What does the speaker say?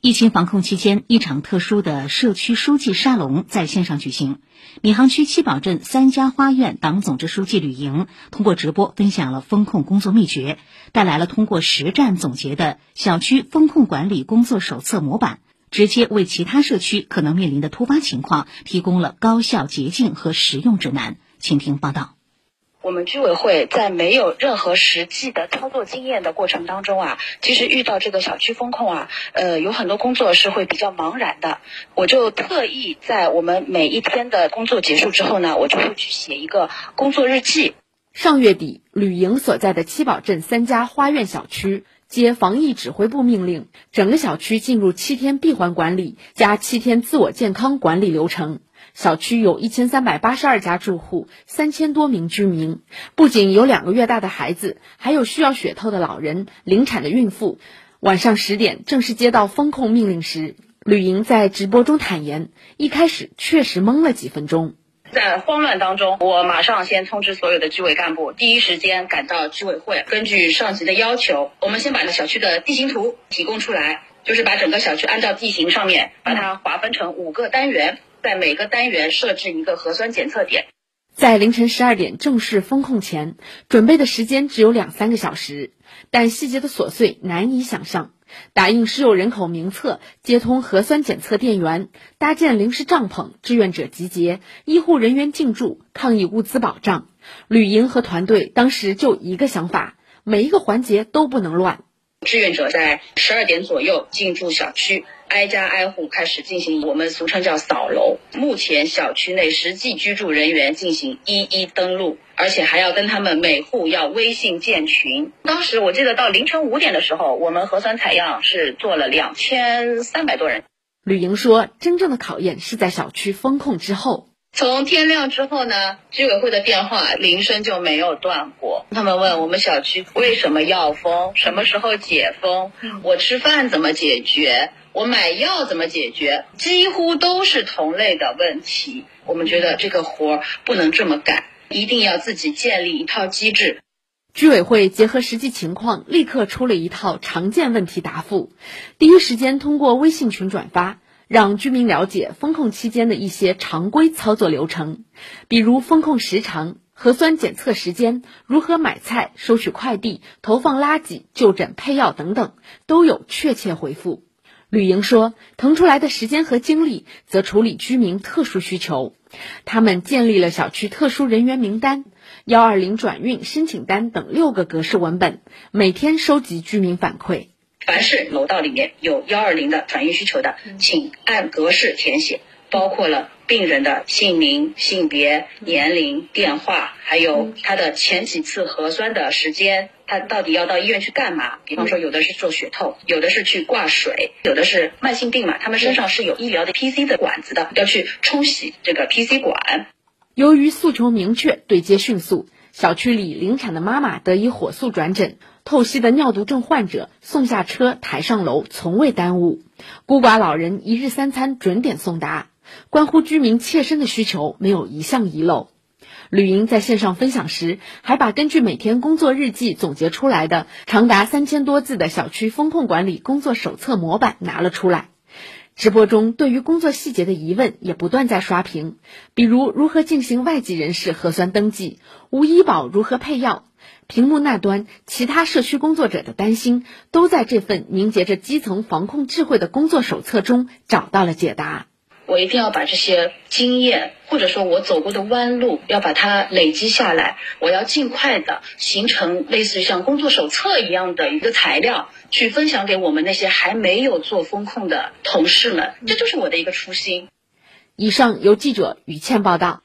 疫情防控期间，一场特殊的社区书记沙龙在线上举行。闵行区七宝镇三家花苑党总支书记吕莹通过直播分享了风控工作秘诀，带来了通过实战总结的小区风控管理工作手册模板，直接为其他社区可能面临的突发情况提供了高效捷径和实用指南。请听报道。我们居委会在没有任何实际的操作经验的过程当中啊，其实遇到这个小区风控啊，呃，有很多工作是会比较茫然的。我就特意在我们每一天的工作结束之后呢，我就会去写一个工作日记。上月底，吕莹所在的七宝镇三家花苑小区接防疫指挥部命令，整个小区进入七天闭环管理加七天自我健康管理流程。小区有一千三百八十二家住户，三千多名居民，不仅有两个月大的孩子，还有需要血透的老人、临产的孕妇。晚上十点，正式接到封控命令时，吕莹在直播中坦言，一开始确实懵了几分钟，在慌乱当中，我马上先通知所有的居委干部，第一时间赶到居委会，根据上级的要求，我们先把小区的地形图提供出来，就是把整个小区按照地形上面把它划分成五个单元。在每个单元设置一个核酸检测点。在凌晨十二点正式封控前，准备的时间只有两三个小时，但细节的琐碎难以想象。打印实有人口名册，接通核酸检测电源，搭建临时帐篷，志愿者集结，医护人员进驻，抗疫物资保障。吕莹和团队当时就一个想法：每一个环节都不能乱。志愿者在十二点左右进驻小区。挨家挨户开始进行我们俗称叫扫楼。目前小区内实际居住人员进行一一登录，而且还要跟他们每户要微信建群。当时我记得到凌晨五点的时候，我们核酸采样是做了两千三百多人。吕莹说，真正的考验是在小区封控之后。从天亮之后呢，居委会的电话铃声就没有断过。他们问我们小区为什么要封，什么时候解封，我吃饭怎么解决。我买药怎么解决？几乎都是同类的问题。我们觉得这个活儿不能这么干，一定要自己建立一套机制。居委会结合实际情况，立刻出了一套常见问题答复，第一时间通过微信群转发，让居民了解封控期间的一些常规操作流程，比如封控时长、核酸检测时间、如何买菜、收取快递、投放垃圾、就诊配药等等，都有确切回复。吕莹说：“腾出来的时间和精力，则处理居民特殊需求。他们建立了小区特殊人员名单、幺二零转运申请单等六个格式文本，每天收集居民反馈。凡是楼道里面有幺二零的转运需求的，请按格式填写，包括了。”病人的姓名、性别、年龄、电话，还有他的前几次核酸的时间，他到底要到医院去干嘛？比方说，有的是做血透，有的是去挂水，有的是慢性病嘛，他们身上是有医疗的 PC 的管子的，要去冲洗这个 PC 管。由于诉求明确，对接迅速，小区里临产的妈妈得以火速转诊，透析的尿毒症患者送下车抬上楼，从未耽误。孤寡老人一日三餐准点送达。关乎居民切身的需求，没有一项遗漏。吕莹在线上分享时，还把根据每天工作日记总结出来的长达三千多字的小区风控管理工作手册模板拿了出来。直播中，对于工作细节的疑问也不断在刷屏，比如如何进行外籍人士核酸登记，无医保如何配药。屏幕那端，其他社区工作者的担心，都在这份凝结着基层防控智慧的工作手册中找到了解答。我一定要把这些经验，或者说我走过的弯路，要把它累积下来。我要尽快的形成类似于像工作手册一样的一个材料，去分享给我们那些还没有做风控的同事们。这就是我的一个初心。以上由记者于倩报道。